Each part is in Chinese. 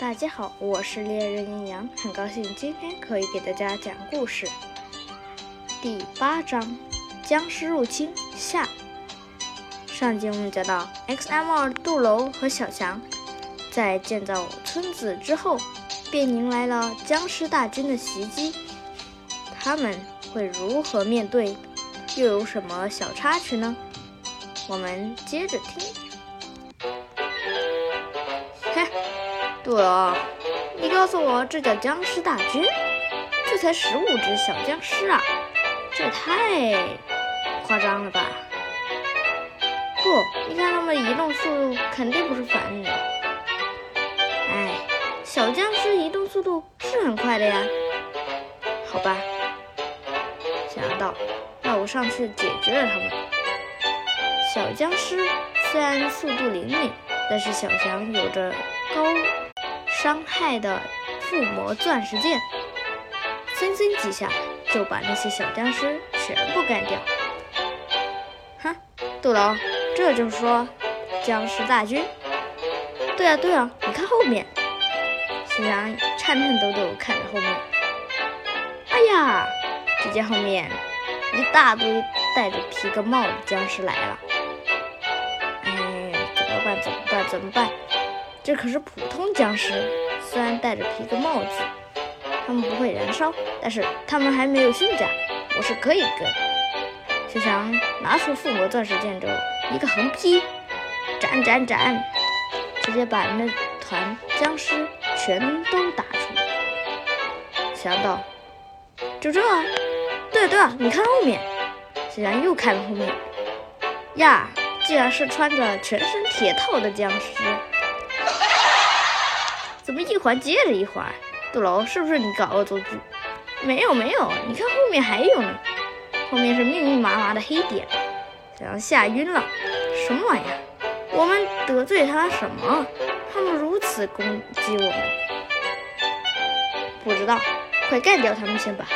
大家好，我是猎人阴阳，很高兴今天可以给大家讲故事。第八章：僵尸入侵下。上集我们讲到，X.M 二杜楼和小强在建造村子之后，便迎来了僵尸大军的袭击。他们会如何面对？又有什么小插曲呢？我们接着听。对啊，你告诉我，这叫僵尸大军？这才十五只小僵尸啊，这也太夸张了吧？不，你看他们移动速度肯定不是凡人。哎，小僵尸移动速度是很快的呀。好吧，想到，那我上去解决了他们。小僵尸虽然速度灵敏，但是小强有着高伤害的附魔钻石剑，森森几下就把那些小僵尸全部干掉。哼，杜楼。这就是说，僵尸大军。对啊，对啊，你看后面，小强颤颤抖抖看着后面。哎呀，只见后面一大堆戴着皮革帽的僵尸来了。哎，怎么办？怎么办？怎么办？这可是普通僵尸，虽然戴着皮革帽子，他们不会燃烧，但是他们还没有驯甲，我是可以跟。小强拿出附魔钻石剑之后。一个横劈，斩斩斩，直接把那团僵尸全都打出。想到，就这？对对，你看后面。小强又看了后面，呀，竟然是穿着全身铁套的僵尸。怎么一环接着一环？杜楼，是不是你搞恶作剧？没有没有，你看后面还有呢，后面是密密麻麻的黑点。小强吓晕了，什么玩意儿？我们得罪他什么？他们如此攻击我们？不知道，快干掉他们先吧。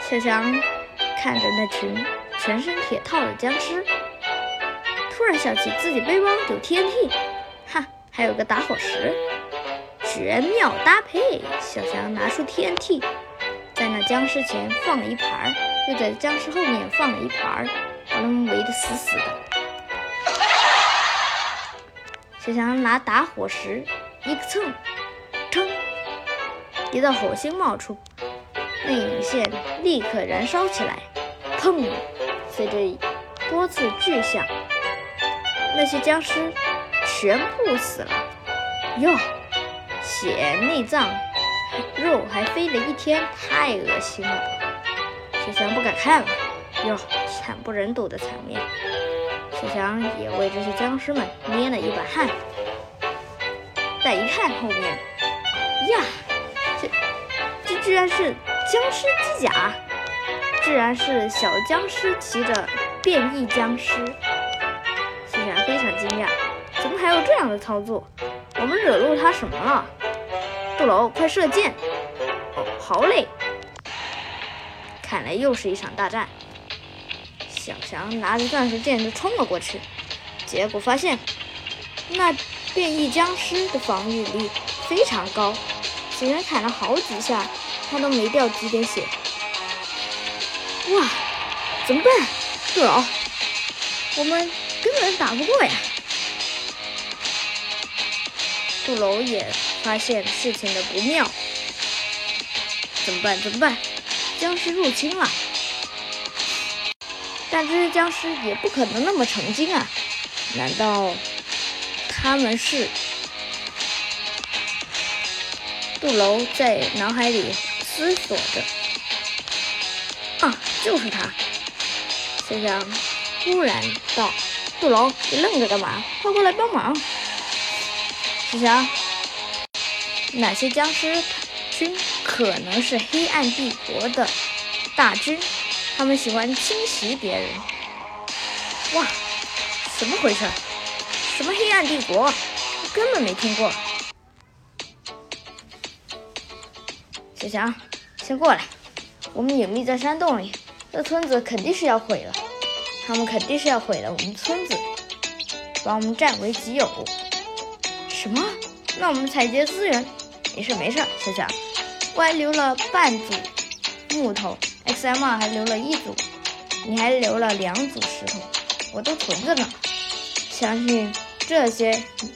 小强看着那群全身铁套的僵尸，突然想起自己背包有 TNT，还有个打火石，绝妙搭配。小强拿出 TNT，在那僵尸前放了一盘。又在僵尸后面放了一盘，把他们围得死死的。小强拿打火石一个蹭，噌，一道火星冒出，那引线立刻燃烧起来，砰！随着多次巨响，那些僵尸全部死了。哟，血、内脏、肉还飞了一天，太恶心了。小强不敢看了，哟，惨不忍睹的场面。小强也为这些僵尸们捏了一把汗。再一看后面，呀，这这居然是僵尸机甲，居然是小僵尸骑着变异僵尸。小强非常惊讶，怎么还有这样的操作？我们惹怒他什么了？杜楼，快射箭！哦，好嘞。看来又是一场大战。小强拿着钻石剑就冲了过去，结果发现那变异僵尸的防御力非常高，竟然砍了好几下，他都没掉几点血。哇，怎么办？杜老，我们根本打不过呀！杜楼也发现事情的不妙，怎么办？怎么办？僵尸入侵了，但这些僵尸也不可能那么成精啊！难道他们是？杜楼在脑海里思索着。啊，就是他！小强突然道：“杜楼，你愣着干嘛？快过来帮忙！”小强，哪些僵尸军？可能是黑暗帝国的大军，他们喜欢侵袭别人。哇，怎么回事？什么黑暗帝国？根本没听过。小强，先过来，我们隐秘在山洞里，这村子肯定是要毁了。他们肯定是要毁了我们村子，把我们占为己有。什么？那我们采集资源，没事没事，小小。Y 留了半组木头，XM 还留了一组，你还留了两组石头，我都存着呢。相信这些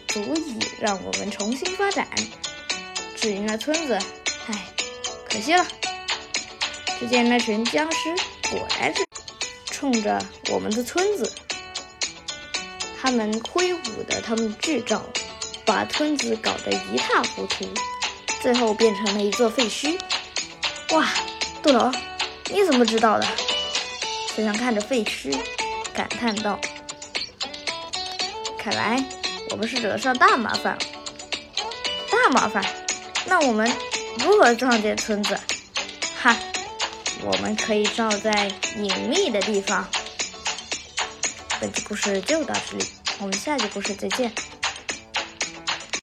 足以让我们重新发展。至于那村子，唉，可惜了。只见那群僵尸果然是冲着我们的村子，他们挥舞的他们巨招，把村子搞得一塌糊涂。最后变成了一座废墟。哇，杜龙，你怎么知道的？小强看着废墟，感叹道：“看来我们是惹上大麻烦了。大麻烦？那我们如何撞见村子？哈，我们可以照在隐秘的地方。”本期故事就到这里，我们下期故事再见。